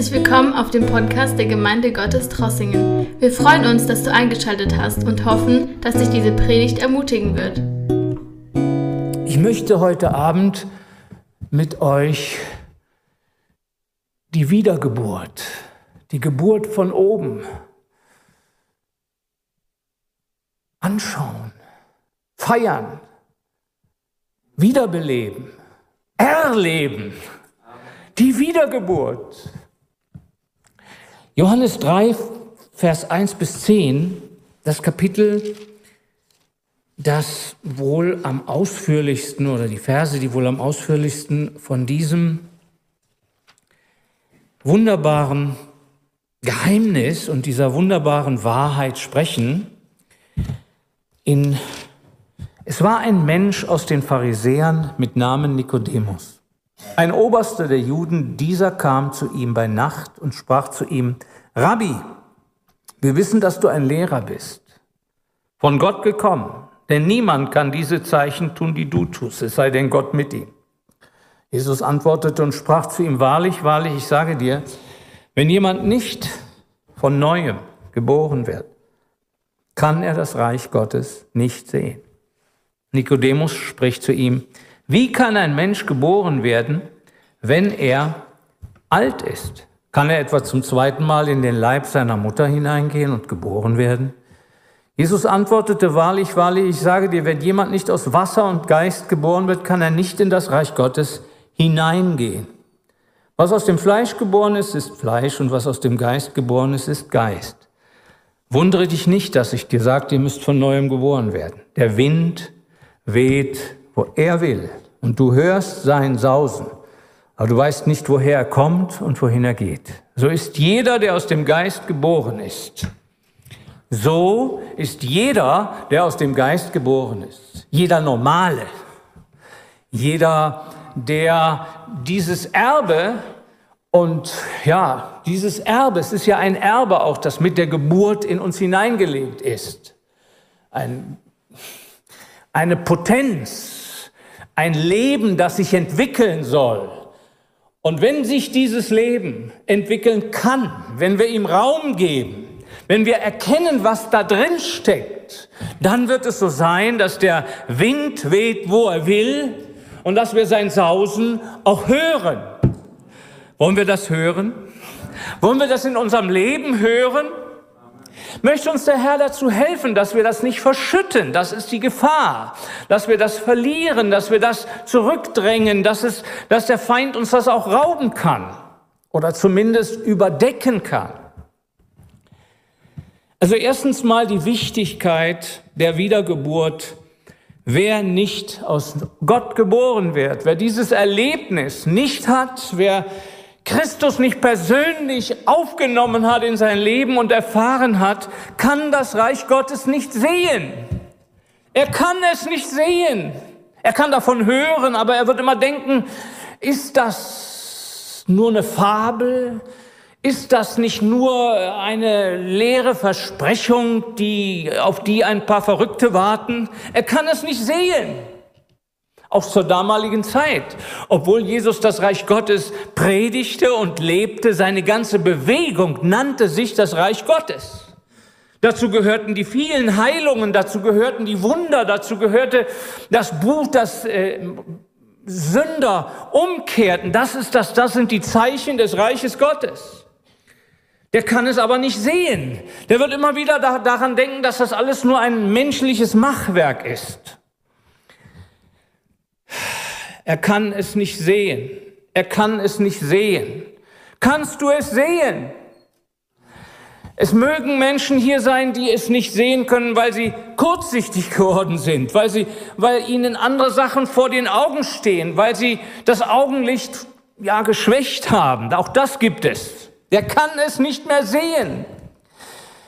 Herzlich willkommen auf dem Podcast der Gemeinde Gottes Trossingen. Wir freuen uns, dass du eingeschaltet hast und hoffen, dass dich diese Predigt ermutigen wird. Ich möchte heute Abend mit euch die Wiedergeburt, die Geburt von oben anschauen, feiern, wiederbeleben, erleben. Die Wiedergeburt. Johannes 3, Vers 1 bis 10, das Kapitel, das wohl am ausführlichsten oder die Verse, die wohl am ausführlichsten von diesem wunderbaren Geheimnis und dieser wunderbaren Wahrheit sprechen. In, es war ein Mensch aus den Pharisäern mit Namen Nikodemus. Ein Oberster der Juden, dieser kam zu ihm bei Nacht und sprach zu ihm, Rabbi, wir wissen, dass du ein Lehrer bist, von Gott gekommen, denn niemand kann diese Zeichen tun, die du tust, es sei denn Gott mit ihm. Jesus antwortete und sprach zu ihm, wahrlich, wahrlich, ich sage dir, wenn jemand nicht von neuem geboren wird, kann er das Reich Gottes nicht sehen. Nikodemus spricht zu ihm, wie kann ein Mensch geboren werden, wenn er alt ist? Kann er etwa zum zweiten Mal in den Leib seiner Mutter hineingehen und geboren werden? Jesus antwortete, wahrlich, wahrlich, ich sage dir, wenn jemand nicht aus Wasser und Geist geboren wird, kann er nicht in das Reich Gottes hineingehen. Was aus dem Fleisch geboren ist, ist Fleisch und was aus dem Geist geboren ist, ist Geist. Wundere dich nicht, dass ich dir sagte, ihr müsst von neuem geboren werden. Der Wind weht wo er will. Und du hörst sein Sausen, aber du weißt nicht, woher er kommt und wohin er geht. So ist jeder, der aus dem Geist geboren ist. So ist jeder, der aus dem Geist geboren ist. Jeder Normale. Jeder, der dieses Erbe und ja, dieses Erbe, es ist ja ein Erbe auch, das mit der Geburt in uns hineingelegt ist. Ein, eine Potenz, ein Leben, das sich entwickeln soll. Und wenn sich dieses Leben entwickeln kann, wenn wir ihm Raum geben, wenn wir erkennen, was da drin steckt, dann wird es so sein, dass der Wind weht, wo er will und dass wir sein Sausen auch hören. Wollen wir das hören? Wollen wir das in unserem Leben hören? Möchte uns der Herr dazu helfen, dass wir das nicht verschütten. Das ist die Gefahr, dass wir das verlieren, dass wir das zurückdrängen, dass, es, dass der Feind uns das auch rauben kann oder zumindest überdecken kann. Also erstens mal die Wichtigkeit der Wiedergeburt. Wer nicht aus Gott geboren wird, wer dieses Erlebnis nicht hat, wer Christus nicht persönlich aufgenommen hat in sein Leben und erfahren hat, kann das Reich Gottes nicht sehen. Er kann es nicht sehen. Er kann davon hören, aber er wird immer denken, ist das nur eine Fabel? Ist das nicht nur eine leere Versprechung, die, auf die ein paar Verrückte warten? Er kann es nicht sehen auch zur damaligen Zeit. Obwohl Jesus das Reich Gottes predigte und lebte, seine ganze Bewegung nannte sich das Reich Gottes. Dazu gehörten die vielen Heilungen, dazu gehörten die Wunder, dazu gehörte das Buch, das äh, Sünder umkehrten. Das ist das, das sind die Zeichen des Reiches Gottes. Der kann es aber nicht sehen. Der wird immer wieder da, daran denken, dass das alles nur ein menschliches Machwerk ist. Er kann es nicht sehen. Er kann es nicht sehen. Kannst du es sehen? Es mögen Menschen hier sein, die es nicht sehen können, weil sie kurzsichtig geworden sind, weil, sie, weil ihnen andere Sachen vor den Augen stehen, weil sie das Augenlicht ja geschwächt haben. Auch das gibt es. Der kann es nicht mehr sehen.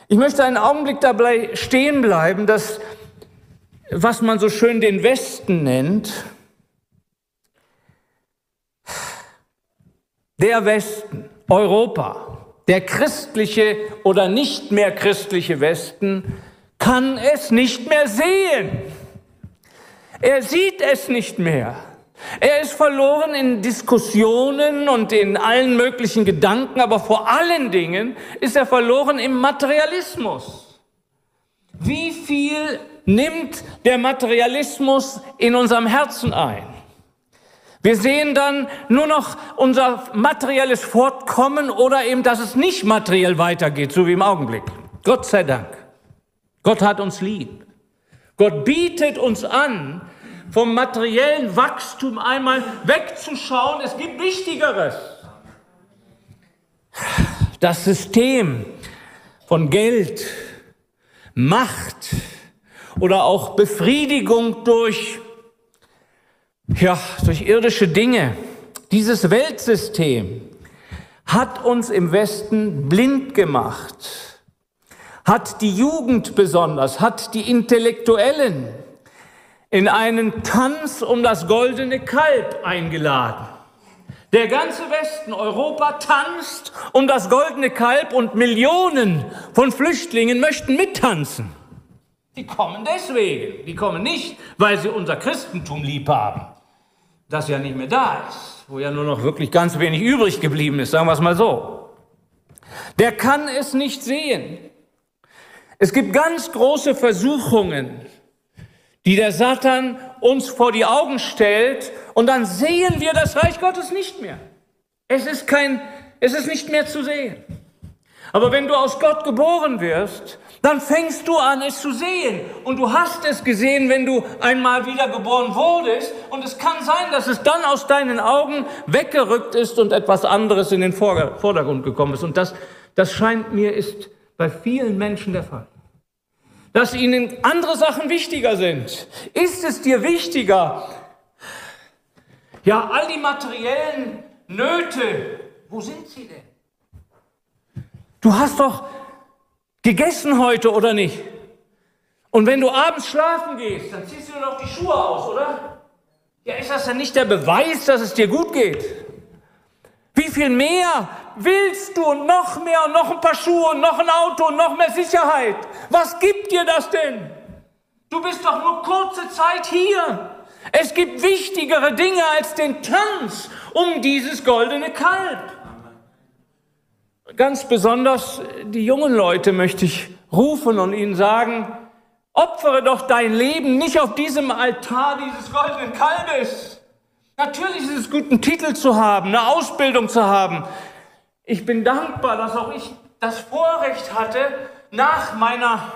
Ich möchte einen Augenblick dabei stehen bleiben, dass was man so schön den Westen nennt, der Westen, Europa, der christliche oder nicht mehr christliche Westen kann es nicht mehr sehen. Er sieht es nicht mehr. Er ist verloren in Diskussionen und in allen möglichen Gedanken, aber vor allen Dingen ist er verloren im Materialismus. Wie viel nimmt der Materialismus in unserem Herzen ein? Wir sehen dann nur noch unser materielles Fortkommen oder eben, dass es nicht materiell weitergeht, so wie im Augenblick. Gott sei Dank. Gott hat uns lieb. Gott bietet uns an, vom materiellen Wachstum einmal wegzuschauen. Es gibt Wichtigeres. Das System von Geld, Macht oder auch Befriedigung durch, ja, durch irdische Dinge. Dieses Weltsystem hat uns im Westen blind gemacht, hat die Jugend besonders, hat die Intellektuellen in einen Tanz um das goldene Kalb eingeladen. Der ganze Westen, Europa tanzt um das goldene Kalb und Millionen von Flüchtlingen möchten mittanzen. Die kommen deswegen. Die kommen nicht, weil sie unser Christentum lieb haben, das ja nicht mehr da ist, wo ja nur noch wirklich ganz wenig übrig geblieben ist, sagen wir es mal so. Der kann es nicht sehen. Es gibt ganz große Versuchungen, die der Satan uns vor die Augen stellt und dann sehen wir das Reich Gottes nicht mehr. Es ist kein, es ist nicht mehr zu sehen. Aber wenn du aus Gott geboren wirst, dann fängst du an, es zu sehen. Und du hast es gesehen, wenn du einmal wieder geboren wurdest. Und es kann sein, dass es dann aus deinen Augen weggerückt ist und etwas anderes in den Vordergrund gekommen ist. Und das, das scheint mir, ist bei vielen Menschen der Fall dass ihnen andere Sachen wichtiger sind. Ist es dir wichtiger? Ja, all die materiellen Nöte, wo sind sie denn? Du hast doch gegessen heute oder nicht? Und wenn du abends schlafen gehst, dann ziehst du doch die Schuhe aus, oder? Ja, ist das denn nicht der Beweis, dass es dir gut geht? Wie viel mehr willst du noch mehr und noch ein paar Schuhe und noch ein Auto und noch mehr Sicherheit? Was gibt dir das denn? Du bist doch nur kurze Zeit hier. Es gibt wichtigere Dinge als den Tanz um dieses goldene Kalb. Ganz besonders die jungen Leute möchte ich rufen und ihnen sagen, opfere doch dein Leben nicht auf diesem Altar dieses goldenen Kalbes. Natürlich ist es gut, einen Titel zu haben, eine Ausbildung zu haben, ich bin dankbar, dass auch ich das Vorrecht hatte, nach meiner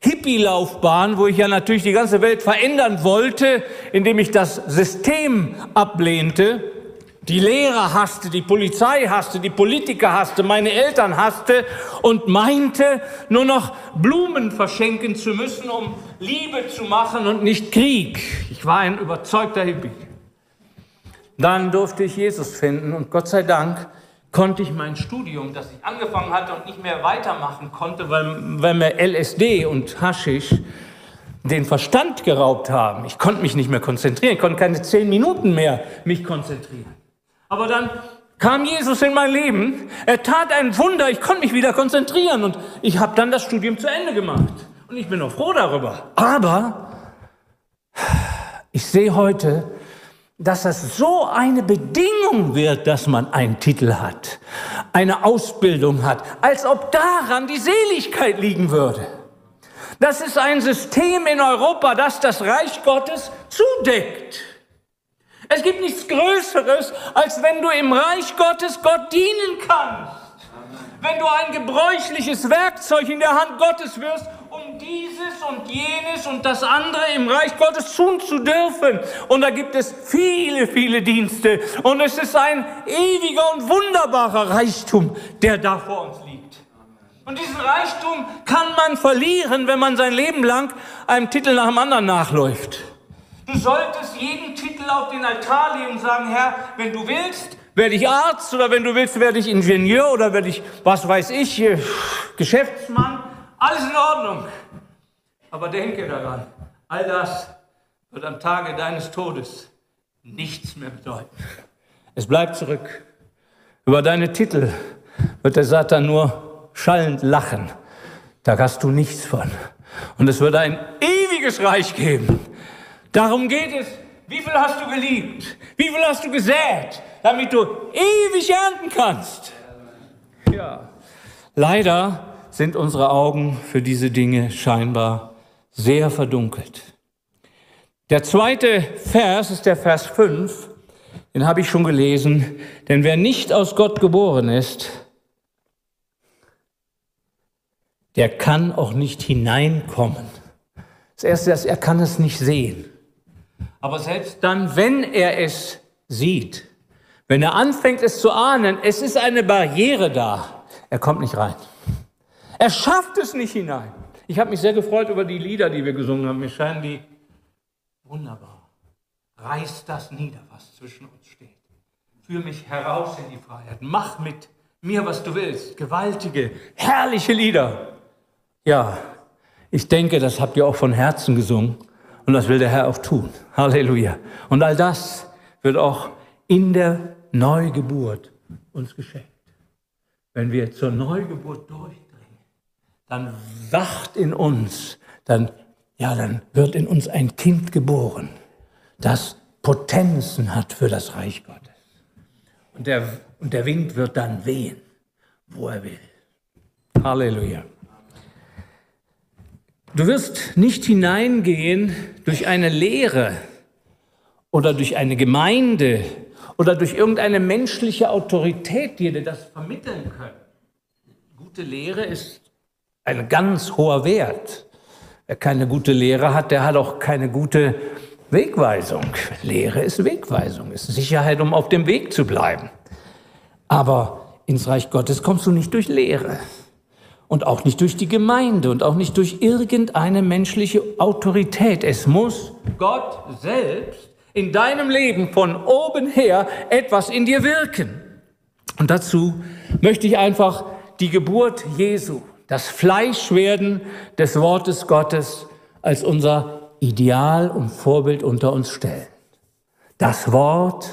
Hippie-Laufbahn, wo ich ja natürlich die ganze Welt verändern wollte, indem ich das System ablehnte, die Lehrer hasste, die Polizei hasste, die Politiker hasste, meine Eltern hasste und meinte, nur noch Blumen verschenken zu müssen, um Liebe zu machen und nicht Krieg. Ich war ein überzeugter Hippie. Dann durfte ich Jesus finden und Gott sei Dank konnte ich mein Studium, das ich angefangen hatte und nicht mehr weitermachen konnte, weil, weil mir LSD und Haschisch den Verstand geraubt haben. Ich konnte mich nicht mehr konzentrieren, konnte keine zehn Minuten mehr mich konzentrieren. Aber dann kam Jesus in mein Leben, er tat ein Wunder, ich konnte mich wieder konzentrieren und ich habe dann das Studium zu Ende gemacht. Und ich bin auch froh darüber. Aber ich sehe heute, dass es so eine Bedingung wird, dass man einen Titel hat, eine Ausbildung hat, als ob daran die Seligkeit liegen würde. Das ist ein System in Europa, das das Reich Gottes zudeckt. Es gibt nichts Größeres, als wenn du im Reich Gottes Gott dienen kannst. Wenn du ein gebräuchliches Werkzeug in der Hand Gottes wirst um dieses und jenes und das andere im Reich Gottes tun zu dürfen. Und da gibt es viele, viele Dienste. Und es ist ein ewiger und wunderbarer Reichtum, der da vor uns liegt. Und diesen Reichtum kann man verlieren, wenn man sein Leben lang einem Titel nach dem anderen nachläuft. Du solltest jeden Titel auf den Altar legen und sagen, Herr, wenn du willst, werde ich Arzt oder wenn du willst, werde ich Ingenieur oder werde ich, was weiß ich, Geschäftsmann. Alles in Ordnung. Aber denke daran, all das wird am Tage deines Todes nichts mehr bedeuten. Es bleibt zurück. Über deine Titel wird der Satan nur schallend lachen. Da hast du nichts von. Und es wird ein ewiges Reich geben. Darum geht es Wie viel hast du geliebt? Wie viel hast du gesät, damit du ewig ernten kannst? Ja. Leider sind unsere Augen für diese Dinge scheinbar sehr verdunkelt. Der zweite Vers ist der Vers 5, den habe ich schon gelesen. Denn wer nicht aus Gott geboren ist, der kann auch nicht hineinkommen. Das Erste ist, er kann es nicht sehen. Aber selbst dann, wenn er es sieht, wenn er anfängt es zu ahnen, es ist eine Barriere da, er kommt nicht rein. Er schafft es nicht hinein. Ich habe mich sehr gefreut über die Lieder, die wir gesungen haben. Mir scheinen die wunderbar. Reiß das nieder, was zwischen uns steht. Führ mich heraus in die Freiheit. Mach mit mir, was du willst. Gewaltige, herrliche Lieder. Ja, ich denke, das habt ihr auch von Herzen gesungen. Und das will der Herr auch tun. Halleluja. Und all das wird auch in der Neugeburt uns geschenkt. Wenn wir zur Neugeburt durchdringen, dann wacht in uns, dann, ja, dann wird in uns ein Kind geboren, das Potenzen hat für das Reich Gottes. Und der, und der Wind wird dann wehen, wo er will. Halleluja. Du wirst nicht hineingehen durch eine Lehre oder durch eine Gemeinde oder durch irgendeine menschliche Autorität, die dir das vermitteln können. Gute Lehre ist ein ganz hoher Wert. Wer keine gute Lehre hat, der hat auch keine gute Wegweisung. Lehre ist Wegweisung, ist Sicherheit, um auf dem Weg zu bleiben. Aber ins Reich Gottes kommst du nicht durch Lehre und auch nicht durch die Gemeinde und auch nicht durch irgendeine menschliche Autorität. Es muss Gott selbst in deinem Leben von oben her etwas in dir wirken. Und dazu möchte ich einfach die Geburt Jesu, das Fleischwerden des Wortes Gottes als unser Ideal und Vorbild unter uns stellen. Das Wort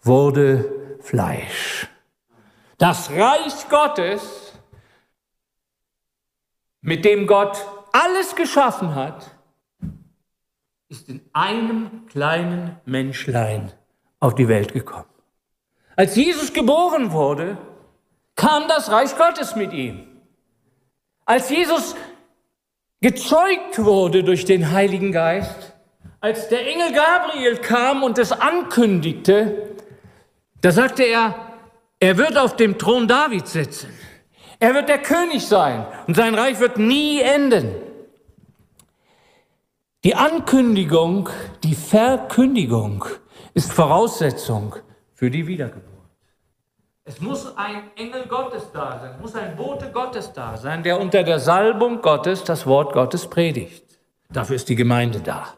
wurde Fleisch. Das Reich Gottes mit dem Gott alles geschaffen hat, ist in einem kleinen Menschlein auf die Welt gekommen. Als Jesus geboren wurde, kam das Reich Gottes mit ihm. Als Jesus gezeugt wurde durch den Heiligen Geist, als der Engel Gabriel kam und es ankündigte, da sagte er, er wird auf dem Thron Davids sitzen. Er wird der König sein und sein Reich wird nie enden. Die Ankündigung, die Verkündigung ist Voraussetzung für die Wiedergeburt. Es muss ein Engel Gottes da sein, es muss ein Bote Gottes da sein, der unter der Salbung Gottes das Wort Gottes predigt. Dafür ist die Gemeinde da.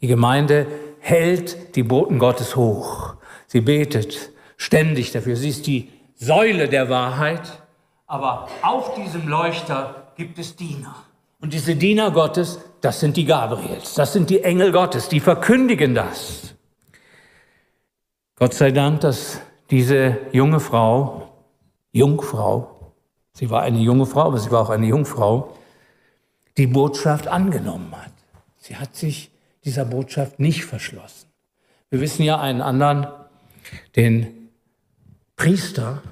Die Gemeinde hält die Boten Gottes hoch. Sie betet ständig dafür. Sie ist die Säule der Wahrheit aber auf diesem Leuchter gibt es Diener. Und diese Diener Gottes, das sind die Gabriels, das sind die Engel Gottes, die verkündigen das. Gott sei Dank, dass diese junge Frau, Jungfrau, sie war eine junge Frau, aber sie war auch eine Jungfrau, die Botschaft angenommen hat. Sie hat sich dieser Botschaft nicht verschlossen. Wir wissen ja einen anderen, den Priester,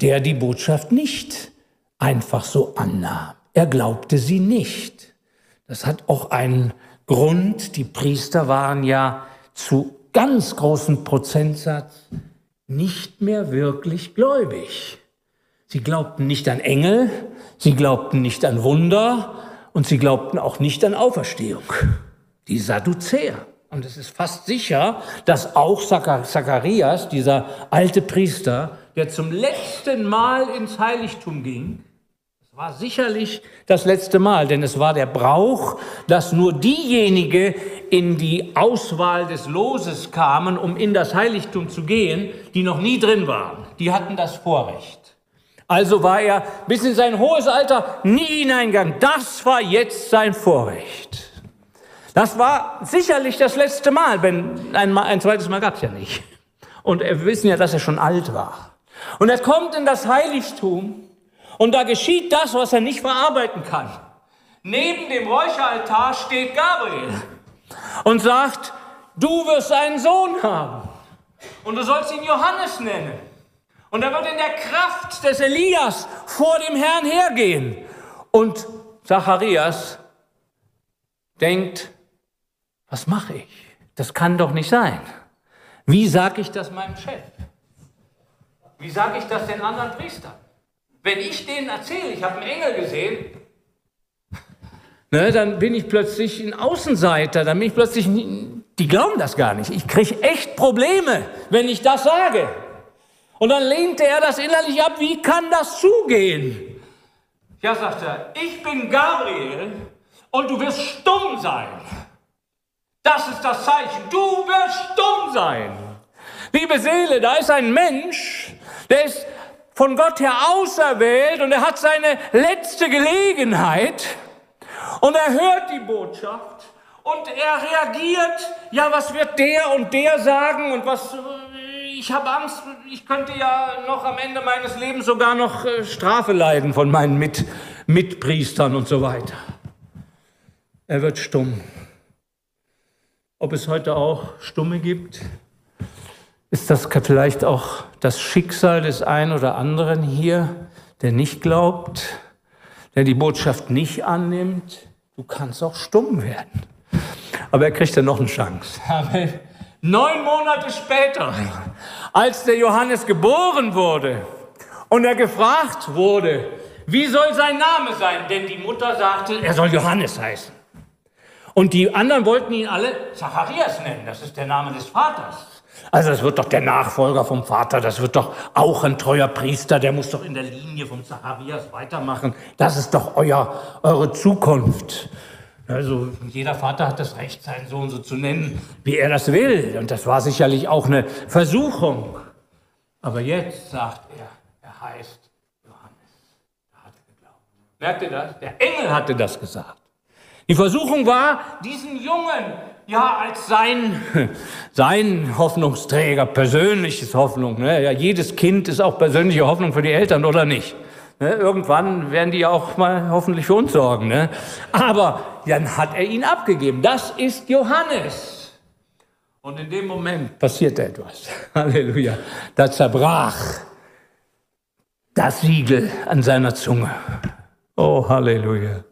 der die Botschaft nicht einfach so annahm. Er glaubte sie nicht. Das hat auch einen Grund. Die Priester waren ja zu ganz großen Prozentsatz nicht mehr wirklich gläubig. Sie glaubten nicht an Engel, sie glaubten nicht an Wunder und sie glaubten auch nicht an Auferstehung. Die Sadduzäer. Und es ist fast sicher, dass auch Zacharias, dieser alte Priester, der zum letzten Mal ins Heiligtum ging, es war sicherlich das letzte Mal, denn es war der Brauch, dass nur diejenigen in die Auswahl des Loses kamen, um in das Heiligtum zu gehen, die noch nie drin waren. Die hatten das Vorrecht. Also war er bis in sein hohes Alter nie hineingegangen. Das war jetzt sein Vorrecht. Das war sicherlich das letzte Mal, wenn ein, ein zweites Mal gab es ja nicht. Und wir wissen ja, dass er schon alt war. Und er kommt in das Heiligtum und da geschieht das, was er nicht verarbeiten kann. Neben dem Räucheraltar steht Gabriel und sagt, du wirst einen Sohn haben und du sollst ihn Johannes nennen. Und er wird in der Kraft des Elias vor dem Herrn hergehen. Und Zacharias denkt, was mache ich? Das kann doch nicht sein. Wie sage ich das meinem Chef? Wie sage ich das den anderen Priestern? Wenn ich denen erzähle, ich habe einen Engel gesehen, ne, dann bin ich plötzlich ein Außenseiter, dann bin ich plötzlich, die glauben das gar nicht. Ich kriege echt Probleme, wenn ich das sage. Und dann lehnte er das innerlich ab, wie kann das zugehen? Ja, sagt er, ich bin Gabriel und du wirst stumm sein. Das ist das Zeichen, du wirst stumm sein. Liebe Seele, da ist ein Mensch, der ist von Gott her auserwählt und er hat seine letzte Gelegenheit und er hört die Botschaft und er reagiert, ja, was wird der und der sagen und was, ich habe Angst, ich könnte ja noch am Ende meines Lebens sogar noch äh, Strafe leiden von meinen Mit Mitpriestern und so weiter. Er wird stumm. Ob es heute auch Stumme gibt, ist das vielleicht auch das Schicksal des einen oder anderen hier, der nicht glaubt, der die Botschaft nicht annimmt? Du kannst auch stumm werden. Aber er kriegt ja noch eine Chance. Amen. Neun Monate später, als der Johannes geboren wurde und er gefragt wurde, wie soll sein Name sein? Denn die Mutter sagte, er soll Johannes heißen. Und die anderen wollten ihn alle Zacharias nennen, das ist der Name des Vaters. Also das wird doch der Nachfolger vom Vater, das wird doch auch ein treuer Priester, der muss doch in der Linie vom Zacharias weitermachen. Das ist doch euer, eure Zukunft. Also jeder Vater hat das Recht, seinen Sohn so zu nennen, wie er das will. Und das war sicherlich auch eine Versuchung. Aber jetzt sagt er, er heißt Johannes. Da hat er geglaubt. Merkt ihr das? Der Engel hatte das gesagt. Die Versuchung war, diesen Jungen ja, als sein, sein Hoffnungsträger, persönliches Hoffnung. Ne? Ja, jedes Kind ist auch persönliche Hoffnung für die Eltern, oder nicht? Ne? Irgendwann werden die auch mal hoffentlich für uns sorgen. Ne? Aber dann hat er ihn abgegeben. Das ist Johannes. Und in dem Moment passierte etwas. Halleluja. Da zerbrach das Siegel an seiner Zunge. Oh, Halleluja.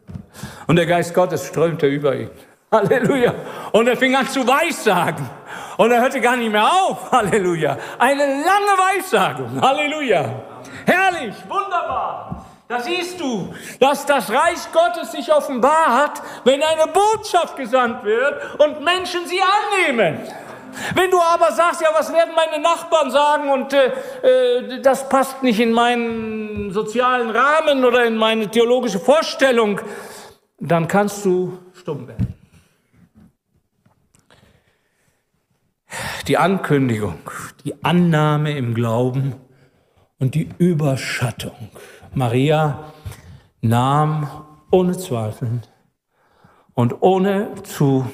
Und der Geist Gottes strömte über ihn. Halleluja. Und er fing an zu weissagen. Und er hörte gar nicht mehr auf. Halleluja. Eine lange Weissagung. Halleluja. Herrlich, wunderbar. Da siehst du, dass das Reich Gottes sich offenbart, wenn eine Botschaft gesandt wird und Menschen sie annehmen. Wenn du aber sagst, ja, was werden meine Nachbarn sagen und äh, äh das passt nicht in meinen sozialen Rahmen oder in meine theologische Vorstellung, dann kannst du stumm werden. Die Ankündigung, die Annahme im Glauben und die Überschattung. Maria nahm ohne Zweifeln und ohne zu,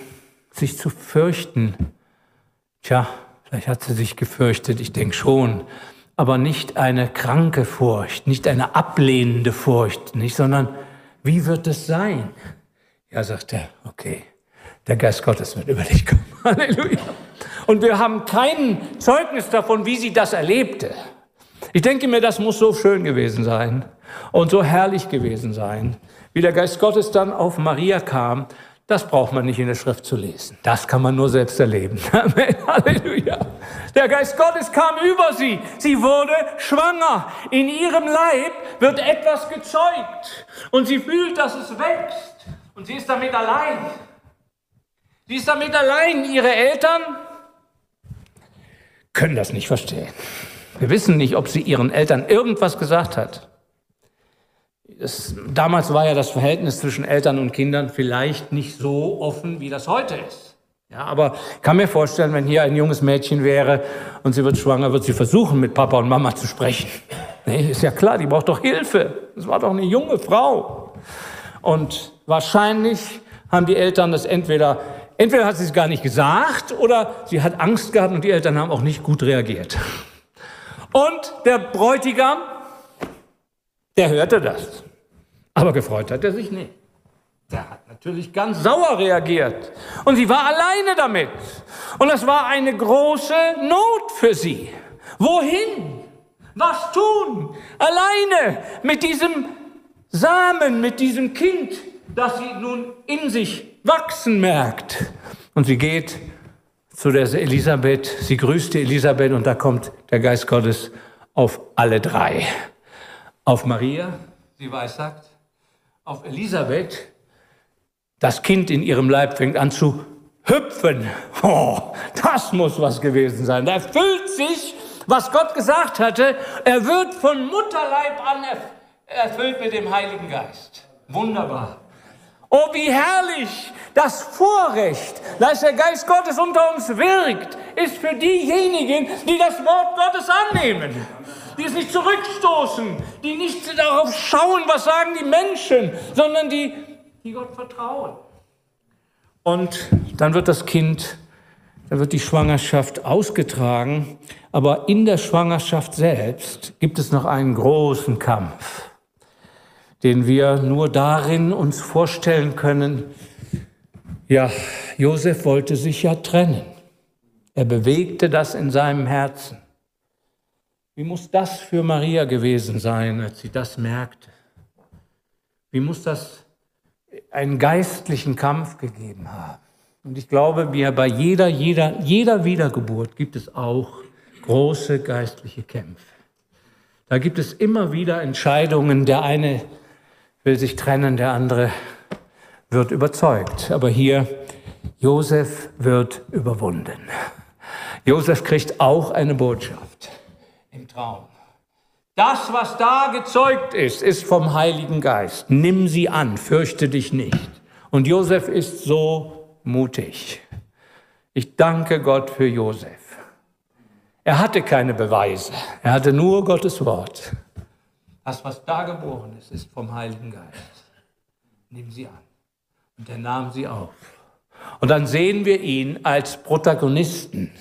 sich zu fürchten, tja, vielleicht hat sie sich gefürchtet, ich denke schon, aber nicht eine kranke Furcht, nicht eine ablehnende Furcht, nicht, sondern wie wird es sein? Ja, sagt er, okay, der Geist Gottes wird über dich kommen. Halleluja. Und wir haben kein Zeugnis davon, wie sie das erlebte. Ich denke mir, das muss so schön gewesen sein und so herrlich gewesen sein, wie der Geist Gottes dann auf Maria kam. Das braucht man nicht in der Schrift zu lesen. Das kann man nur selbst erleben. Amen. Halleluja. Der Geist Gottes kam über sie. Sie wurde schwanger. In ihrem Leib wird etwas gezeugt. Und sie fühlt, dass es wächst. Und sie ist damit allein. Sie ist damit allein. Ihre Eltern können das nicht verstehen. Wir wissen nicht, ob sie ihren Eltern irgendwas gesagt hat. Es, damals war ja das Verhältnis zwischen Eltern und Kindern vielleicht nicht so offen, wie das heute ist. Ja, aber ich kann mir vorstellen, wenn hier ein junges Mädchen wäre und sie wird schwanger, wird sie versuchen, mit Papa und Mama zu sprechen. Nee, ist ja klar, die braucht doch Hilfe. Das war doch eine junge Frau. Und wahrscheinlich haben die Eltern das entweder Entweder hat sie es gar nicht gesagt oder sie hat Angst gehabt und die Eltern haben auch nicht gut reagiert. Und der Bräutigam, der hörte das. Aber gefreut hat er sich nicht. Der hat natürlich ganz sauer reagiert. Und sie war alleine damit. Und das war eine große Not für sie. Wohin? Was tun? Alleine mit diesem Samen, mit diesem Kind, das sie nun in sich wachsen merkt. Und sie geht zu der Elisabeth, sie grüßt die Elisabeth und da kommt der Geist Gottes auf alle drei. Auf Maria, sie weissagt, auf Elisabeth, das Kind in ihrem Leib fängt an zu hüpfen. Oh, das muss was gewesen sein. Da erfüllt sich, was Gott gesagt hatte. Er wird von Mutterleib an erfüllt mit dem Heiligen Geist. Wunderbar. Oh, wie herrlich das Vorrecht, dass der Geist Gottes unter uns wirkt, ist für diejenigen, die das Wort Gottes annehmen, die es nicht zurückstoßen, die nicht darauf schauen, was sagen die Menschen, sondern die, die Gott vertrauen. Und dann wird das Kind, dann wird die Schwangerschaft ausgetragen, aber in der Schwangerschaft selbst gibt es noch einen großen Kampf den wir nur darin uns vorstellen können, ja, Josef wollte sich ja trennen. Er bewegte das in seinem Herzen. Wie muss das für Maria gewesen sein, als sie das merkte? Wie muss das einen geistlichen Kampf gegeben haben? Und ich glaube, wie bei jeder, jeder, jeder Wiedergeburt gibt es auch große geistliche Kämpfe. Da gibt es immer wieder Entscheidungen. Der eine will sich trennen, der andere wird überzeugt. Aber hier, Josef wird überwunden. Josef kriegt auch eine Botschaft im Traum. Das, was da gezeugt ist, ist vom Heiligen Geist. Nimm sie an, fürchte dich nicht. Und Josef ist so mutig. Ich danke Gott für Josef. Er hatte keine Beweise, er hatte nur Gottes Wort. Das, was da geboren ist, ist vom Heiligen Geist. Nimm sie an. Und er nahm sie auf. Und dann sehen wir ihn als Protagonisten,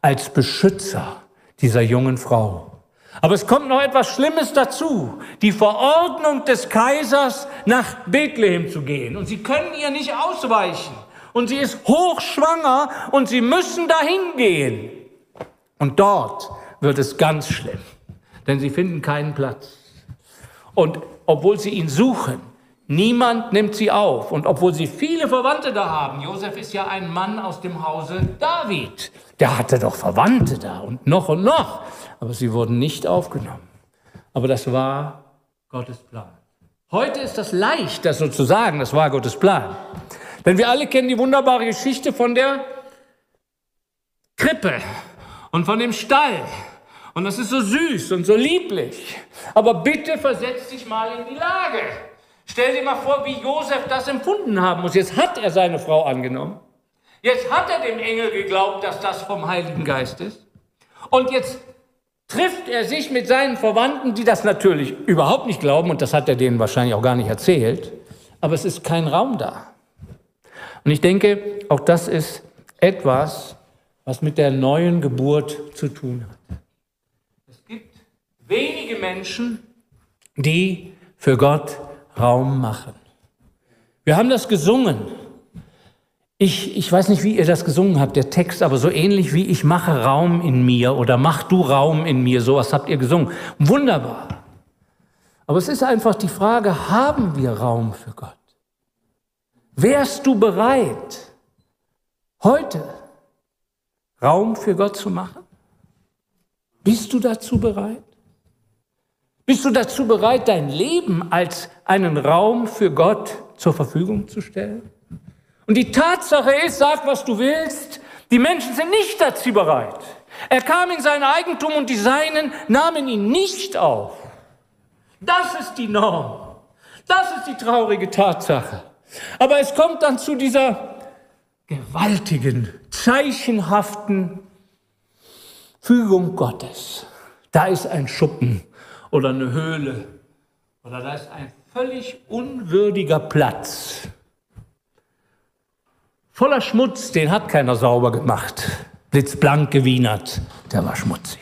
als Beschützer dieser jungen Frau. Aber es kommt noch etwas Schlimmes dazu. Die Verordnung des Kaisers, nach Bethlehem zu gehen. Und sie können ihr nicht ausweichen. Und sie ist hochschwanger und sie müssen dahin gehen. Und dort wird es ganz schlimm. Denn sie finden keinen Platz. Und obwohl sie ihn suchen, niemand nimmt sie auf. Und obwohl sie viele Verwandte da haben, Josef ist ja ein Mann aus dem Hause David, der hatte doch Verwandte da und noch und noch. Aber sie wurden nicht aufgenommen. Aber das war Gottes Plan. Heute ist das leicht, das so zu sagen, das war Gottes Plan. Denn wir alle kennen die wunderbare Geschichte von der Krippe und von dem Stall und das ist so süß und so lieblich. Aber bitte versetz dich mal in die Lage. Stell dir mal vor, wie Josef das empfunden haben muss. Jetzt hat er seine Frau angenommen. Jetzt hat er dem Engel geglaubt, dass das vom Heiligen Geist ist. Und jetzt trifft er sich mit seinen Verwandten, die das natürlich überhaupt nicht glauben, und das hat er denen wahrscheinlich auch gar nicht erzählt, aber es ist kein Raum da. Und ich denke, auch das ist etwas, was mit der neuen Geburt zu tun hat wenige Menschen, die für Gott Raum machen. Wir haben das gesungen. Ich, ich weiß nicht, wie ihr das gesungen habt, der Text, aber so ähnlich wie ich mache Raum in mir oder mach du Raum in mir, sowas habt ihr gesungen. Wunderbar. Aber es ist einfach die Frage, haben wir Raum für Gott? Wärst du bereit, heute Raum für Gott zu machen? Bist du dazu bereit? Bist du dazu bereit, dein Leben als einen Raum für Gott zur Verfügung zu stellen? Und die Tatsache ist, sag was du willst, die Menschen sind nicht dazu bereit. Er kam in sein Eigentum und die Seinen nahmen ihn nicht auf. Das ist die Norm. Das ist die traurige Tatsache. Aber es kommt dann zu dieser gewaltigen, zeichenhaften Fügung Gottes. Da ist ein Schuppen oder eine Höhle oder da ist ein völlig unwürdiger Platz. Voller Schmutz, den hat keiner sauber gemacht. Blitzblank gewienert, der war schmutzig.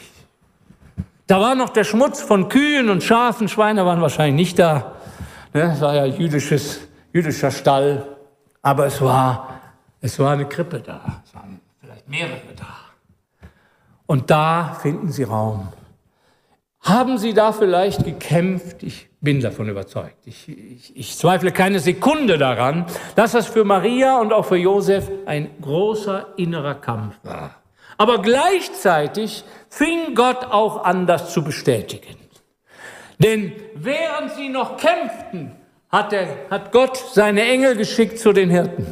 Da war noch der Schmutz von Kühen und Schafen, Schweine waren wahrscheinlich nicht da. Ne, das war ja jüdisches jüdischer Stall, aber es war, es war eine Krippe da, es waren vielleicht mehrere da. Und da finden sie Raum. Haben sie da vielleicht gekämpft? Ich bin davon überzeugt. Ich, ich, ich, zweifle keine Sekunde daran, dass das für Maria und auch für Josef ein großer innerer Kampf war. Aber gleichzeitig fing Gott auch an, das zu bestätigen. Denn während sie noch kämpften, hat, er, hat Gott seine Engel geschickt zu den Hirten.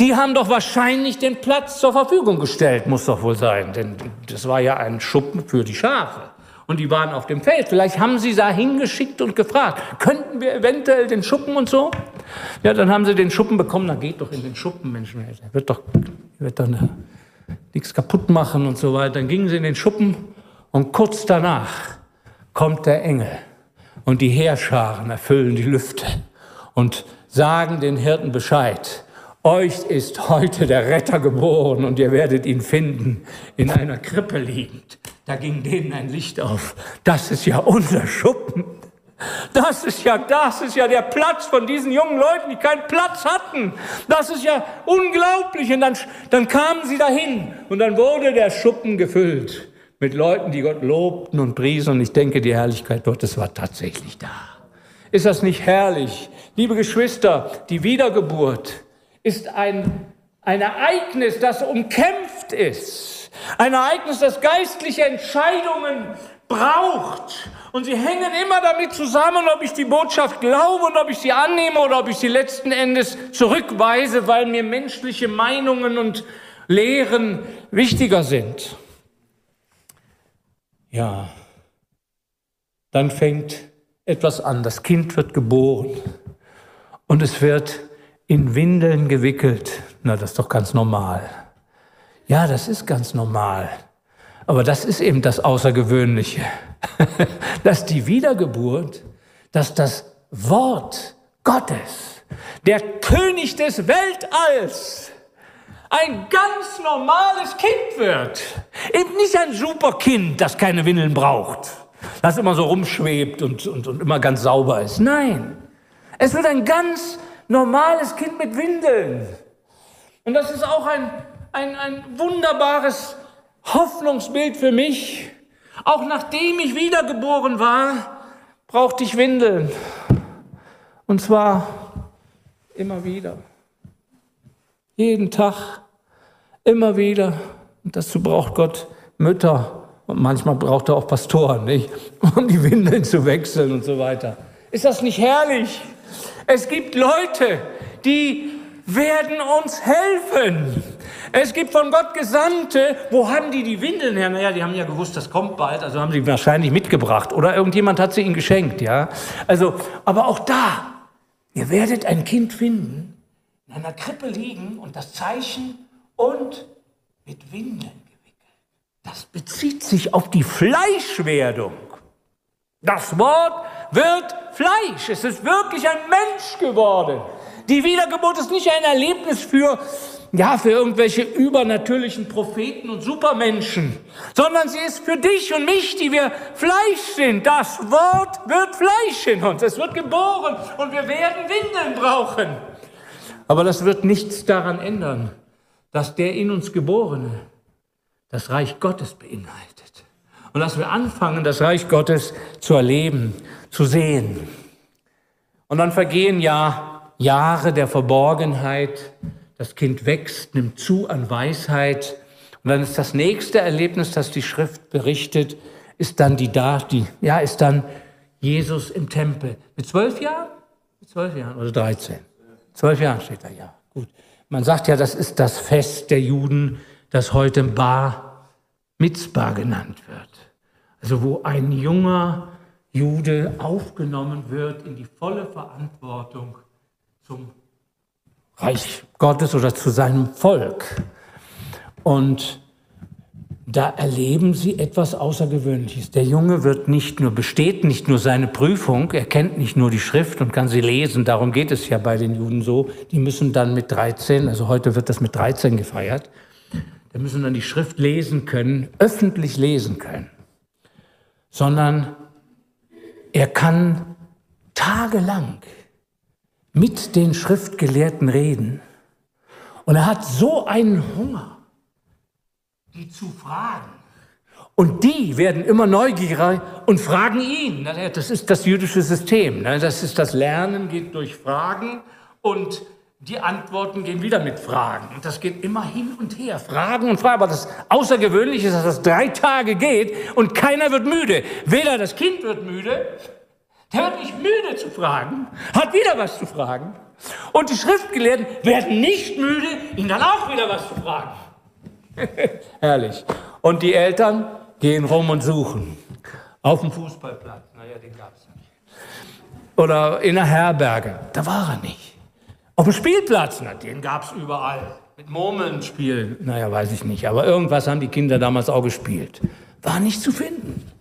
Die haben doch wahrscheinlich den Platz zur Verfügung gestellt, muss doch wohl sein, denn das war ja ein Schuppen für die Schafe. Und die waren auf dem Feld. Vielleicht haben sie da hingeschickt und gefragt, könnten wir eventuell den Schuppen und so? Ja, dann haben sie den Schuppen bekommen, dann geht doch in den Schuppen, Mensch, er wird doch, wird doch nichts kaputt machen und so weiter. Dann gingen sie in den Schuppen und kurz danach kommt der Engel und die Heerscharen erfüllen die Lüfte und sagen den Hirten Bescheid. Euch ist heute der Retter geboren und ihr werdet ihn finden, in einer Krippe liegend. Da ging denen ein Licht auf. Das ist ja unser Schuppen. Das ist ja, das ist ja der Platz von diesen jungen Leuten, die keinen Platz hatten. Das ist ja unglaublich. Und dann, dann kamen sie dahin und dann wurde der Schuppen gefüllt mit Leuten, die Gott lobten und priesen. Und ich denke, die Herrlichkeit Gottes war tatsächlich da. Ist das nicht herrlich? Liebe Geschwister, die Wiedergeburt ist ein, ein Ereignis, das umkämpft ist. Ein Ereignis, das geistliche Entscheidungen braucht. Und sie hängen immer damit zusammen, ob ich die Botschaft glaube und ob ich sie annehme oder ob ich sie letzten Endes zurückweise, weil mir menschliche Meinungen und Lehren wichtiger sind. Ja, dann fängt etwas an. Das Kind wird geboren und es wird in Windeln gewickelt. Na, das ist doch ganz normal. Ja, das ist ganz normal. Aber das ist eben das Außergewöhnliche, dass die Wiedergeburt, dass das Wort Gottes, der König des Weltalls, ein ganz normales Kind wird. Eben nicht ein super Kind, das keine Windeln braucht, das immer so rumschwebt und, und, und immer ganz sauber ist. Nein, es wird ein ganz normales Kind mit Windeln. Und das ist auch ein, ein, ein wunderbares Hoffnungsbild für mich. Auch nachdem ich wiedergeboren war, brauchte ich Windeln. Und zwar immer wieder. Jeden Tag, immer wieder. Und dazu braucht Gott Mütter. Und manchmal braucht er auch Pastoren, nicht? um die Windeln zu wechseln und so weiter. Ist das nicht herrlich? Es gibt Leute, die werden uns helfen. Es gibt von Gott Gesandte. Wo haben die die Windeln her? Naja, die haben ja gewusst, das kommt bald, also haben sie wahrscheinlich mitgebracht. Oder irgendjemand hat sie ihnen geschenkt, ja. Also, aber auch da, ihr werdet ein Kind finden, in einer Krippe liegen und das Zeichen und mit Windeln gewickelt. Das bezieht sich auf die Fleischwerdung. Das Wort wird Fleisch. Es ist wirklich ein Mensch geworden. Die Wiedergeburt ist nicht ein Erlebnis für, ja, für irgendwelche übernatürlichen Propheten und Supermenschen, sondern sie ist für dich und mich, die wir Fleisch sind. Das Wort wird Fleisch in uns. Es wird geboren und wir werden Windeln brauchen. Aber das wird nichts daran ändern, dass der in uns Geborene das Reich Gottes beinhaltet. Und dass wir anfangen, das Reich Gottes zu erleben, zu sehen. Und dann vergehen ja Jahre der Verborgenheit. Das Kind wächst, nimmt zu an Weisheit. Und dann ist das nächste Erlebnis, das die Schrift berichtet, ist dann die die, ja, ist dann Jesus im Tempel. Mit zwölf Jahren? Mit zwölf Jahren oder dreizehn? Zwölf Jahren steht da, ja. Gut. Man sagt ja, das ist das Fest der Juden, das heute Bar Mitzbah genannt wird. Also wo ein junger Jude aufgenommen wird in die volle Verantwortung zum Reich Gottes oder zu seinem Volk. Und da erleben sie etwas Außergewöhnliches. Der Junge wird nicht nur besteht nicht nur seine Prüfung, er kennt nicht nur die Schrift und kann sie lesen, darum geht es ja bei den Juden so. Die müssen dann mit 13, also heute wird das mit 13 gefeiert, da müssen dann die Schrift lesen können, öffentlich lesen können, sondern er kann tagelang mit den Schriftgelehrten reden. Und er hat so einen Hunger, die zu fragen. Und die werden immer neugieriger und fragen ihn. Das ist das jüdische System. Das ist das Lernen, geht durch Fragen und die Antworten gehen wieder mit Fragen. Und das geht immer hin und her. Fragen und Fragen. Aber das Außergewöhnliche ist, dass das drei Tage geht und keiner wird müde. Weder das Kind wird müde, der wird nicht müde zu fragen, hat wieder was zu fragen. Und die Schriftgelehrten werden nicht müde, ihn dann auch wieder was zu fragen. Herrlich. Und die Eltern gehen rum und suchen. Auf dem Fußballplatz, naja, den gab es nicht. Oder in einer Herberge, da war er nicht. Auf dem Spielplatz, na, den gab es überall. Mit Murmeln spielen, naja, weiß ich nicht. Aber irgendwas haben die Kinder damals auch gespielt. War nicht zu finden.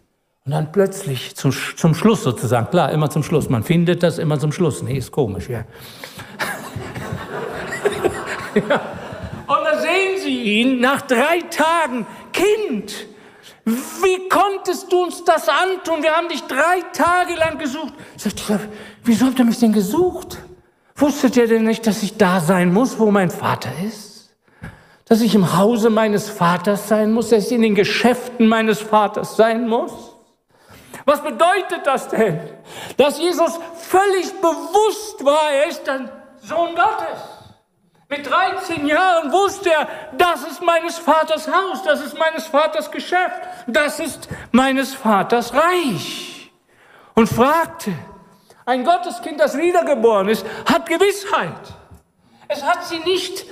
Und dann plötzlich zum, zum Schluss sozusagen, klar, immer zum Schluss. Man findet das immer zum Schluss. Nee, ist komisch, ja. ja. Und da sehen Sie ihn nach drei Tagen. Kind, wie konntest du uns das antun? Wir haben dich drei Tage lang gesucht. Sagt er, wieso habt ihr mich denn gesucht? Wusstet ihr denn nicht, dass ich da sein muss, wo mein Vater ist? Dass ich im Hause meines Vaters sein muss, dass ich in den Geschäften meines Vaters sein muss? Was bedeutet das denn? Dass Jesus völlig bewusst war, er ist ein Sohn Gottes. Mit 13 Jahren wusste er, das ist meines Vaters Haus, das ist meines Vaters Geschäft, das ist meines Vaters Reich. Und fragte, ein Gotteskind, das wiedergeboren ist, hat Gewissheit. Es hat sie nicht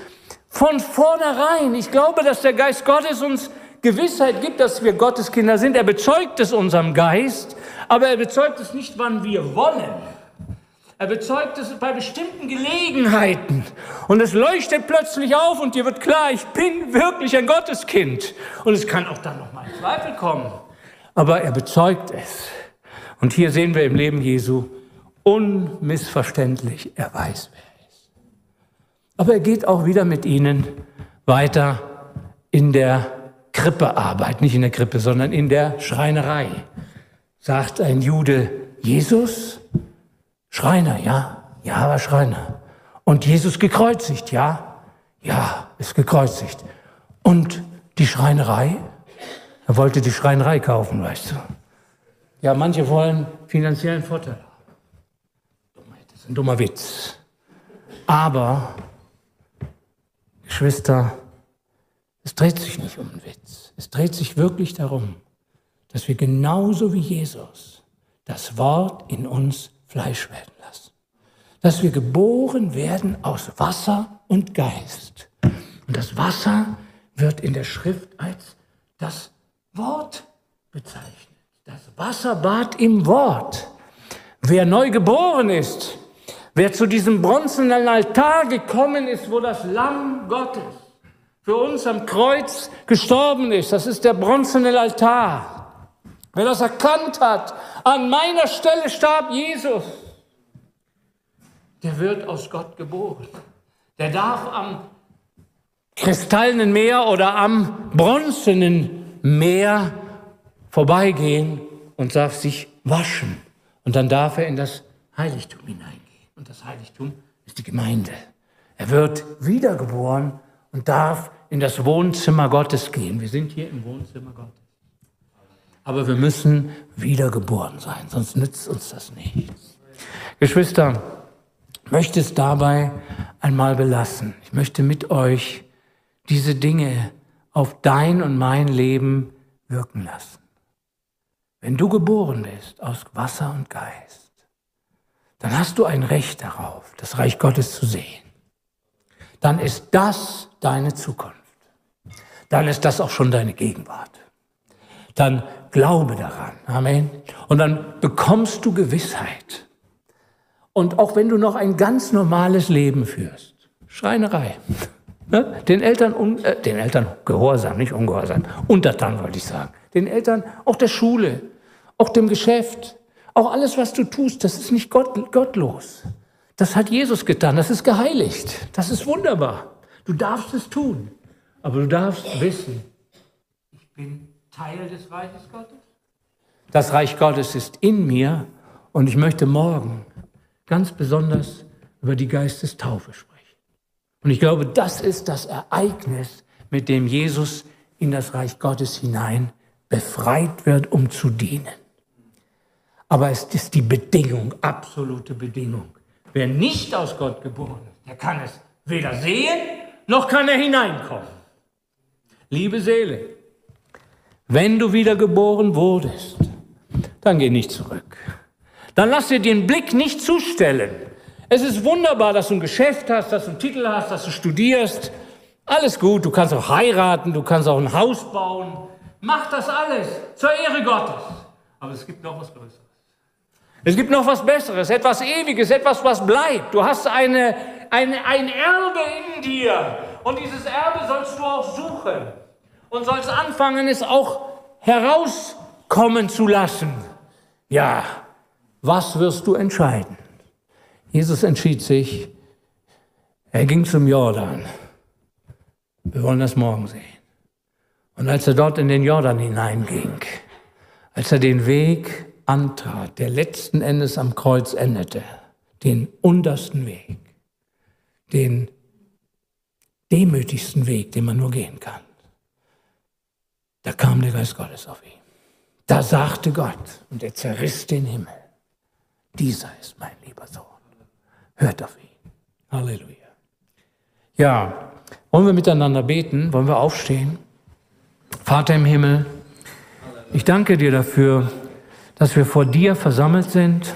von vornherein. Ich glaube, dass der Geist Gottes uns Gewissheit gibt, dass wir Gotteskinder sind. Er bezeugt es unserem Geist, aber er bezeugt es nicht, wann wir wollen. Er bezeugt es bei bestimmten Gelegenheiten. Und es leuchtet plötzlich auf und dir wird klar, ich bin wirklich ein Gotteskind. Und es kann auch dann noch mal ein Zweifel kommen. Aber er bezeugt es. Und hier sehen wir im Leben Jesu unmissverständlich, er weiß, wer er ist. Aber er geht auch wieder mit ihnen weiter in der Krippearbeit, nicht in der Krippe, sondern in der Schreinerei. Sagt ein Jude, Jesus, Schreiner, ja, ja, war Schreiner. Und Jesus gekreuzigt, ja, ja, ist gekreuzigt. Und die Schreinerei? Er wollte die Schreinerei kaufen, weißt du. Ja, manche wollen finanziellen Vorteil haben. Das ist ein dummer Witz. Aber, Geschwister, es dreht sich nicht um einen Witz. Es dreht sich wirklich darum, dass wir genauso wie Jesus das Wort in uns Fleisch werden lassen. Dass wir geboren werden aus Wasser und Geist. Und das Wasser wird in der Schrift als das Wort bezeichnet. Das Wasserbad im Wort. Wer neu geboren ist, wer zu diesem bronzenen Altar gekommen ist, wo das Lamm Gottes für uns am Kreuz gestorben ist, das ist der bronzene Altar. Wer das erkannt hat, an meiner Stelle starb Jesus, der wird aus Gott geboren. Der darf am kristallenen Meer oder am bronzenen Meer vorbeigehen und darf sich waschen. Und dann darf er in das Heiligtum hineingehen. Und das Heiligtum ist die Gemeinde. Er wird wiedergeboren und darf in das Wohnzimmer Gottes gehen. Wir sind hier im Wohnzimmer Gottes. Aber wir müssen wiedergeboren sein, sonst nützt uns das nichts. Geschwister, ich möchte es dabei einmal belassen. Ich möchte mit euch diese Dinge auf dein und mein Leben wirken lassen. Wenn du geboren bist aus Wasser und Geist, dann hast du ein Recht darauf, das Reich Gottes zu sehen. Dann ist das deine Zukunft. Dann ist das auch schon deine Gegenwart. Dann glaube daran. Amen. Und dann bekommst du Gewissheit. Und auch wenn du noch ein ganz normales Leben führst, Schreinerei, ne? den Eltern, äh, den Eltern Gehorsam, nicht Ungehorsam, untertan wollte ich sagen, den Eltern, auch der Schule, auch dem Geschäft, auch alles, was du tust, das ist nicht gott, gottlos. Das hat Jesus getan, das ist geheiligt, das ist wunderbar. Du darfst es tun, aber du darfst wissen, ich bin Teil des Reiches Gottes? Das Reich Gottes ist in mir und ich möchte morgen ganz besonders über die Geistestaufe sprechen. Und ich glaube, das ist das Ereignis, mit dem Jesus in das Reich Gottes hinein befreit wird, um zu dienen. Aber es ist die Bedingung, absolute Bedingung. Wer nicht aus Gott geboren ist, der kann es weder sehen, noch kann er hineinkommen. Liebe Seele, wenn du wiedergeboren wurdest, dann geh nicht zurück. Dann lass dir den Blick nicht zustellen. Es ist wunderbar, dass du ein Geschäft hast, dass du einen Titel hast, dass du studierst. Alles gut, du kannst auch heiraten, du kannst auch ein Haus bauen. Mach das alles zur Ehre Gottes. Aber es gibt noch was Größeres. Es gibt noch was Besseres, etwas Ewiges, etwas, was bleibt. Du hast eine, eine, ein Erbe in dir. Und dieses Erbe sollst du auch suchen. Und sollst anfangen, es auch herauskommen zu lassen. Ja, was wirst du entscheiden? Jesus entschied sich, er ging zum Jordan. Wir wollen das morgen sehen. Und als er dort in den Jordan hineinging, als er den Weg antrat, der letzten Endes am Kreuz endete, den untersten Weg, den demütigsten Weg, den man nur gehen kann, da kam der Geist Gottes auf ihn. Da sagte Gott, und er zerriss den Himmel, dieser ist mein lieber Sohn. Hört auf ihn. Halleluja. Ja, wollen wir miteinander beten? Wollen wir aufstehen? Vater im Himmel, ich danke dir dafür, dass wir vor dir versammelt sind.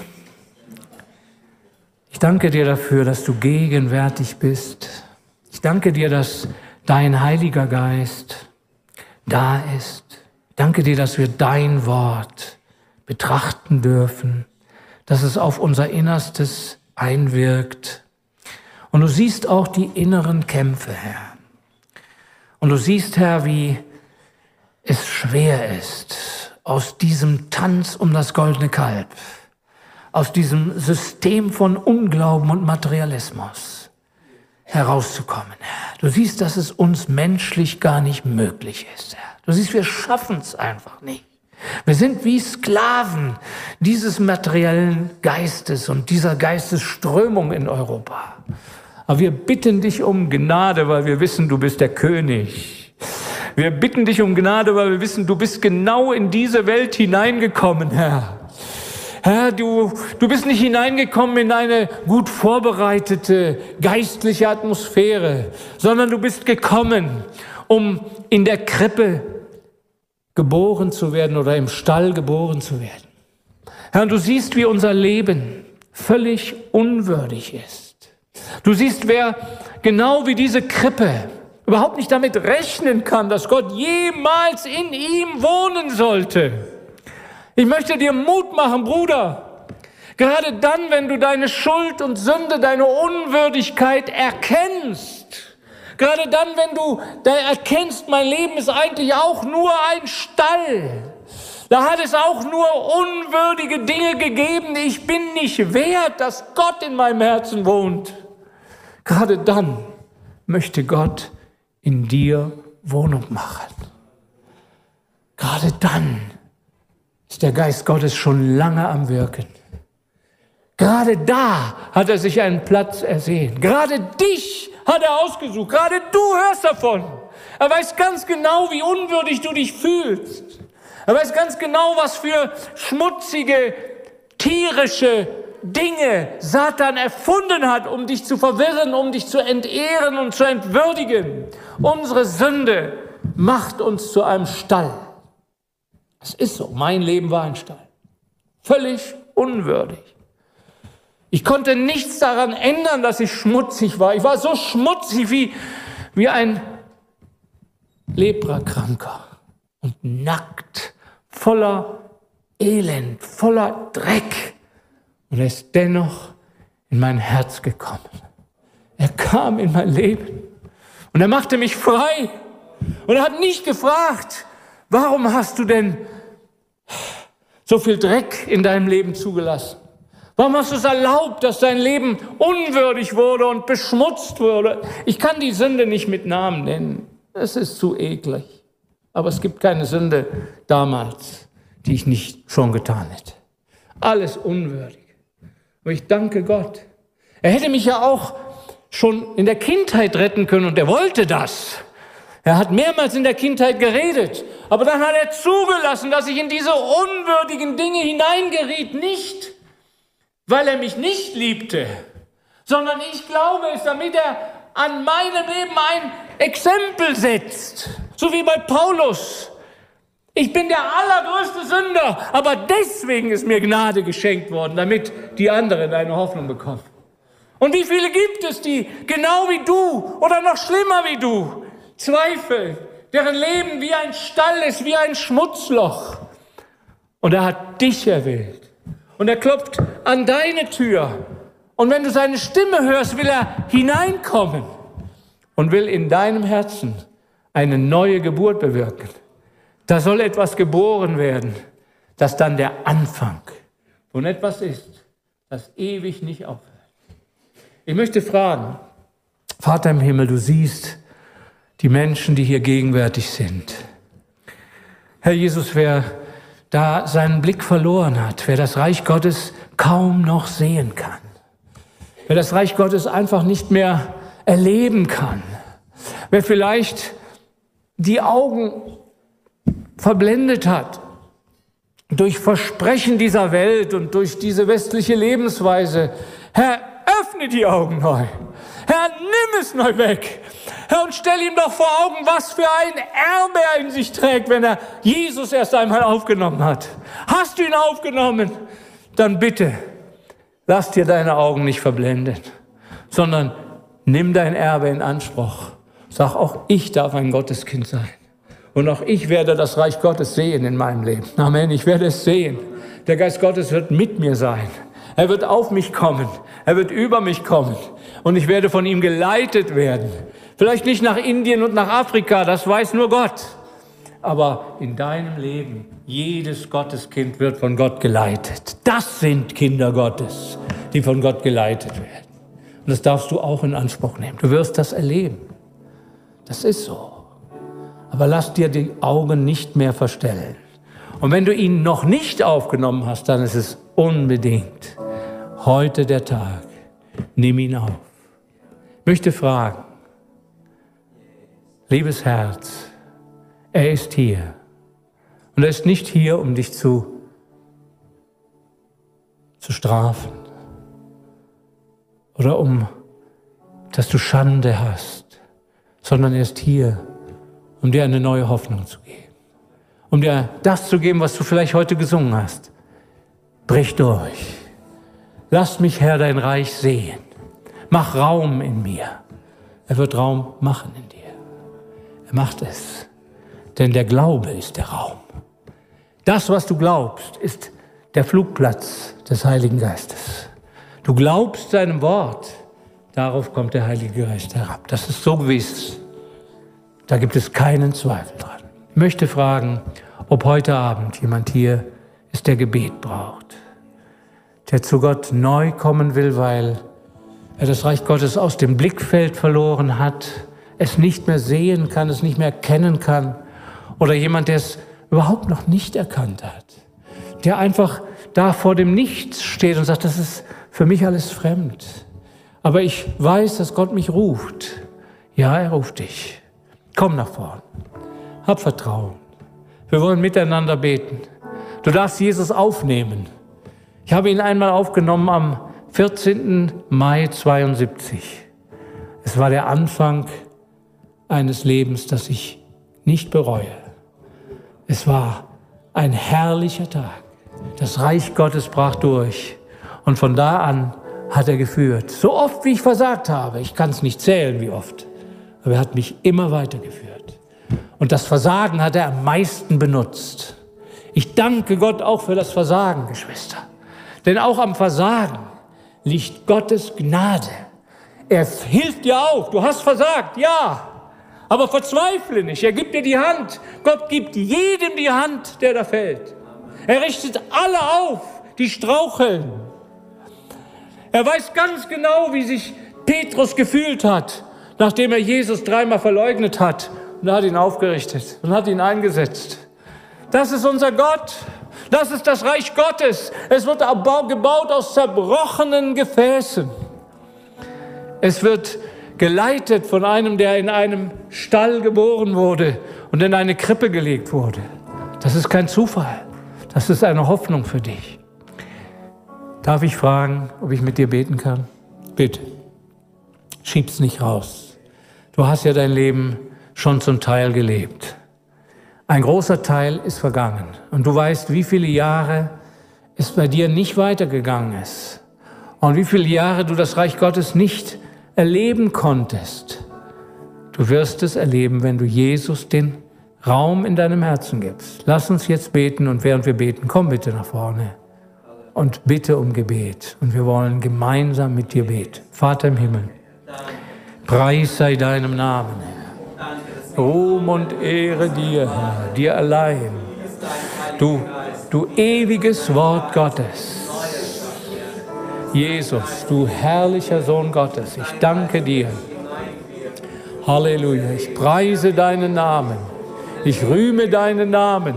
Ich danke dir dafür, dass du gegenwärtig bist. Ich danke dir, dass dein Heiliger Geist da ist. Danke dir, dass wir dein Wort betrachten dürfen, dass es auf unser Innerstes einwirkt. Und du siehst auch die inneren Kämpfe, Herr. Und du siehst, Herr, wie es schwer ist, aus diesem Tanz um das goldene Kalb, aus diesem System von Unglauben und Materialismus herauszukommen, Herr. Du siehst, dass es uns menschlich gar nicht möglich ist, Herr. Du siehst, wir schaffen es einfach nicht. Wir sind wie Sklaven dieses materiellen Geistes und dieser Geistesströmung in Europa. Aber wir bitten dich um Gnade, weil wir wissen, du bist der König. Wir bitten dich um Gnade, weil wir wissen, du bist genau in diese Welt hineingekommen, Herr. Herr, du, du bist nicht hineingekommen in eine gut vorbereitete geistliche Atmosphäre, sondern du bist gekommen, um in der Krippe geboren zu werden oder im Stall geboren zu werden. Herr, du siehst, wie unser Leben völlig unwürdig ist. Du siehst, wer genau wie diese Krippe überhaupt nicht damit rechnen kann, dass Gott jemals in ihm wohnen sollte. Ich möchte dir Mut machen, Bruder. Gerade dann, wenn du deine Schuld und Sünde, deine Unwürdigkeit erkennst, Gerade dann, wenn du da erkennst, mein Leben ist eigentlich auch nur ein Stall. Da hat es auch nur unwürdige Dinge gegeben. Ich bin nicht wert, dass Gott in meinem Herzen wohnt. Gerade dann möchte Gott in dir Wohnung machen. Gerade dann ist der Geist Gottes schon lange am Wirken. Gerade da hat er sich einen Platz ersehen. Gerade dich hat er ausgesucht. Gerade du hörst davon. Er weiß ganz genau, wie unwürdig du dich fühlst. Er weiß ganz genau, was für schmutzige, tierische Dinge Satan erfunden hat, um dich zu verwirren, um dich zu entehren und zu entwürdigen. Unsere Sünde macht uns zu einem Stall. Es ist so. Mein Leben war ein Stall. Völlig unwürdig. Ich konnte nichts daran ändern, dass ich schmutzig war. Ich war so schmutzig wie, wie ein Leprakranker und nackt, voller Elend, voller Dreck. Und er ist dennoch in mein Herz gekommen. Er kam in mein Leben und er machte mich frei. Und er hat nicht gefragt, warum hast du denn so viel Dreck in deinem Leben zugelassen? Warum hast du es erlaubt, dass dein Leben unwürdig wurde und beschmutzt wurde? Ich kann die Sünde nicht mit Namen nennen. Es ist zu eklig. Aber es gibt keine Sünde damals, die ich nicht schon getan hätte. Alles unwürdig. Aber ich danke Gott. Er hätte mich ja auch schon in der Kindheit retten können und er wollte das. Er hat mehrmals in der Kindheit geredet, aber dann hat er zugelassen, dass ich in diese unwürdigen Dinge hineingeriet, nicht weil er mich nicht liebte, sondern ich glaube es, damit er an meinem Leben ein Exempel setzt, so wie bei Paulus. Ich bin der allergrößte Sünder, aber deswegen ist mir Gnade geschenkt worden, damit die anderen eine Hoffnung bekommen. Und wie viele gibt es, die genau wie du oder noch schlimmer wie du zweifeln, deren Leben wie ein Stall ist, wie ein Schmutzloch. Und er hat dich erwählt. Und er klopft an deine Tür. Und wenn du seine Stimme hörst, will er hineinkommen und will in deinem Herzen eine neue Geburt bewirken. Da soll etwas geboren werden, das dann der Anfang von etwas ist, das ewig nicht aufhört. Ich möchte fragen, Vater im Himmel, du siehst die Menschen, die hier gegenwärtig sind. Herr Jesus, wer da seinen Blick verloren hat, wer das Reich Gottes kaum noch sehen kann, wer das Reich Gottes einfach nicht mehr erleben kann, wer vielleicht die Augen verblendet hat durch Versprechen dieser Welt und durch diese westliche Lebensweise. Herr, öffne die Augen neu. Herr, nimm es neu weg. Herr, und stell ihm doch vor Augen, was für ein Erbe er in sich trägt, wenn er Jesus erst einmal aufgenommen hat. Hast du ihn aufgenommen? Dann bitte, lass dir deine Augen nicht verblenden, sondern nimm dein Erbe in Anspruch. Sag, auch ich darf ein Gotteskind sein. Und auch ich werde das Reich Gottes sehen in meinem Leben. Amen. Ich werde es sehen. Der Geist Gottes wird mit mir sein. Er wird auf mich kommen. Er wird über mich kommen. Und ich werde von ihm geleitet werden. Vielleicht nicht nach Indien und nach Afrika, das weiß nur Gott. Aber in deinem Leben, jedes Gotteskind wird von Gott geleitet. Das sind Kinder Gottes, die von Gott geleitet werden. Und das darfst du auch in Anspruch nehmen. Du wirst das erleben. Das ist so aber lass dir die Augen nicht mehr verstellen. Und wenn du ihn noch nicht aufgenommen hast, dann ist es unbedingt heute der Tag. Nimm ihn auf. Ich möchte fragen, liebes Herz, er ist hier. Und er ist nicht hier, um dich zu, zu strafen oder um, dass du Schande hast, sondern er ist hier, um dir eine neue Hoffnung zu geben. Um dir das zu geben, was du vielleicht heute gesungen hast. Brich durch. Lass mich, Herr, dein Reich sehen. Mach Raum in mir. Er wird Raum machen in dir. Er macht es. Denn der Glaube ist der Raum. Das, was du glaubst, ist der Flugplatz des Heiligen Geistes. Du glaubst seinem Wort. Darauf kommt der Heilige Geist herab. Das ist so gewiss. Da gibt es keinen Zweifel dran. Ich möchte fragen, ob heute Abend jemand hier ist, der Gebet braucht, der zu Gott neu kommen will, weil er das Reich Gottes aus dem Blickfeld verloren hat, es nicht mehr sehen kann, es nicht mehr erkennen kann, oder jemand, der es überhaupt noch nicht erkannt hat, der einfach da vor dem Nichts steht und sagt, das ist für mich alles fremd. Aber ich weiß, dass Gott mich ruft. Ja, er ruft dich. Komm nach vorn. Hab Vertrauen. Wir wollen miteinander beten. Du darfst Jesus aufnehmen. Ich habe ihn einmal aufgenommen am 14. Mai 72. Es war der Anfang eines Lebens, das ich nicht bereue. Es war ein herrlicher Tag. Das Reich Gottes brach durch. Und von da an hat er geführt. So oft, wie ich versagt habe. Ich kann es nicht zählen, wie oft aber er hat mich immer weitergeführt. Und das Versagen hat er am meisten benutzt. Ich danke Gott auch für das Versagen, Geschwister. Denn auch am Versagen liegt Gottes Gnade. Er hilft dir auf. Du hast versagt, ja. Aber verzweifle nicht. Er gibt dir die Hand. Gott gibt jedem die Hand, der da fällt. Er richtet alle auf, die straucheln. Er weiß ganz genau, wie sich Petrus gefühlt hat, nachdem er Jesus dreimal verleugnet hat und er hat ihn aufgerichtet und hat ihn eingesetzt. Das ist unser Gott. Das ist das Reich Gottes. Es wird gebaut aus zerbrochenen Gefäßen. Es wird geleitet von einem, der in einem Stall geboren wurde und in eine Krippe gelegt wurde. Das ist kein Zufall. Das ist eine Hoffnung für dich. Darf ich fragen, ob ich mit dir beten kann? Bitte. Schieb's nicht raus. Du hast ja dein Leben schon zum Teil gelebt. Ein großer Teil ist vergangen. Und du weißt, wie viele Jahre es bei dir nicht weitergegangen ist. Und wie viele Jahre du das Reich Gottes nicht erleben konntest. Du wirst es erleben, wenn du Jesus den Raum in deinem Herzen gibst. Lass uns jetzt beten und während wir beten, komm bitte nach vorne und bitte um Gebet. Und wir wollen gemeinsam mit dir beten. Vater im Himmel, Preis sei deinem Namen, Ruhm und Ehre dir, Herr, dir allein. Du, du ewiges Wort Gottes. Jesus, du herrlicher Sohn Gottes, ich danke dir. Halleluja, ich preise deinen Namen. Ich rühme deinen Namen.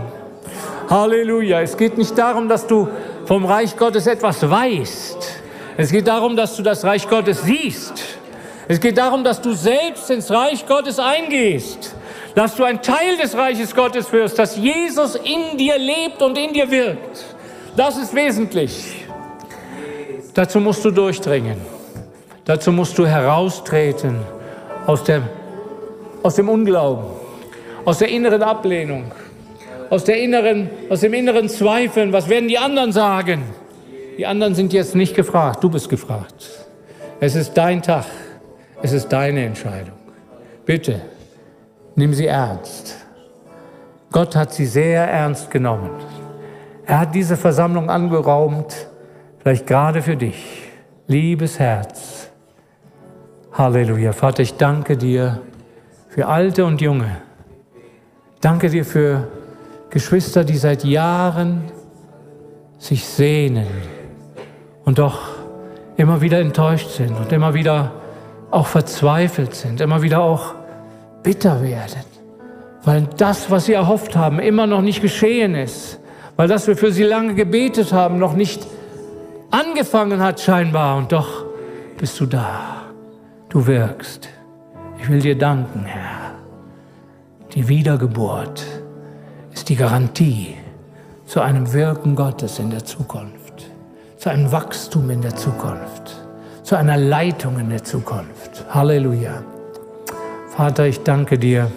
Halleluja. Es geht nicht darum, dass du vom Reich Gottes etwas weißt. Es geht darum, dass du das Reich Gottes siehst. Es geht darum, dass du selbst ins Reich Gottes eingehst. Dass du ein Teil des Reiches Gottes wirst, dass Jesus in dir lebt und in dir wirkt. Das ist wesentlich. Dazu musst du durchdringen. Dazu musst du heraustreten aus dem, aus dem Unglauben aus der inneren Ablehnung, aus, der inneren, aus dem inneren Zweifeln. Was werden die anderen sagen? Die anderen sind jetzt nicht gefragt, du bist gefragt. Es ist dein Tag, es ist deine Entscheidung. Bitte, nimm sie ernst. Gott hat sie sehr ernst genommen. Er hat diese Versammlung angeraumt, vielleicht gerade für dich. Liebes Herz. Halleluja. Vater, ich danke dir für Alte und Junge Danke dir für Geschwister, die seit Jahren sich sehnen und doch immer wieder enttäuscht sind und immer wieder auch verzweifelt sind, immer wieder auch bitter werden, weil das, was sie erhofft haben, immer noch nicht geschehen ist, weil das wir für sie lange gebetet haben, noch nicht angefangen hat scheinbar. Und doch bist du da, du wirkst. Ich will dir danken, Herr. Die Wiedergeburt ist die Garantie zu einem Wirken Gottes in der Zukunft, zu einem Wachstum in der Zukunft, zu einer Leitung in der Zukunft. Halleluja. Vater, ich danke dir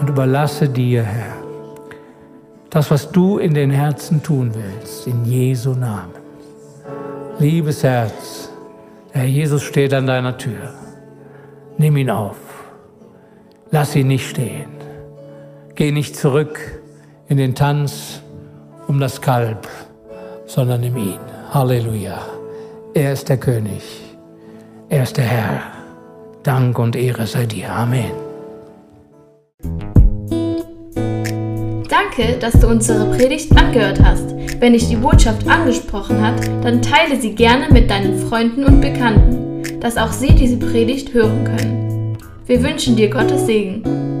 und überlasse dir, Herr, das, was du in den Herzen tun willst, in Jesu Namen. Liebes Herz, der Herr Jesus steht an deiner Tür. Nimm ihn auf. Lass ihn nicht stehen. Geh nicht zurück in den Tanz um das Kalb, sondern nimm ihn. Halleluja. Er ist der König. Er ist der Herr. Dank und Ehre sei dir. Amen. Danke, dass du unsere Predigt angehört hast. Wenn dich die Botschaft angesprochen hat, dann teile sie gerne mit deinen Freunden und Bekannten, dass auch sie diese Predigt hören können. Wir wünschen dir Gottes Segen.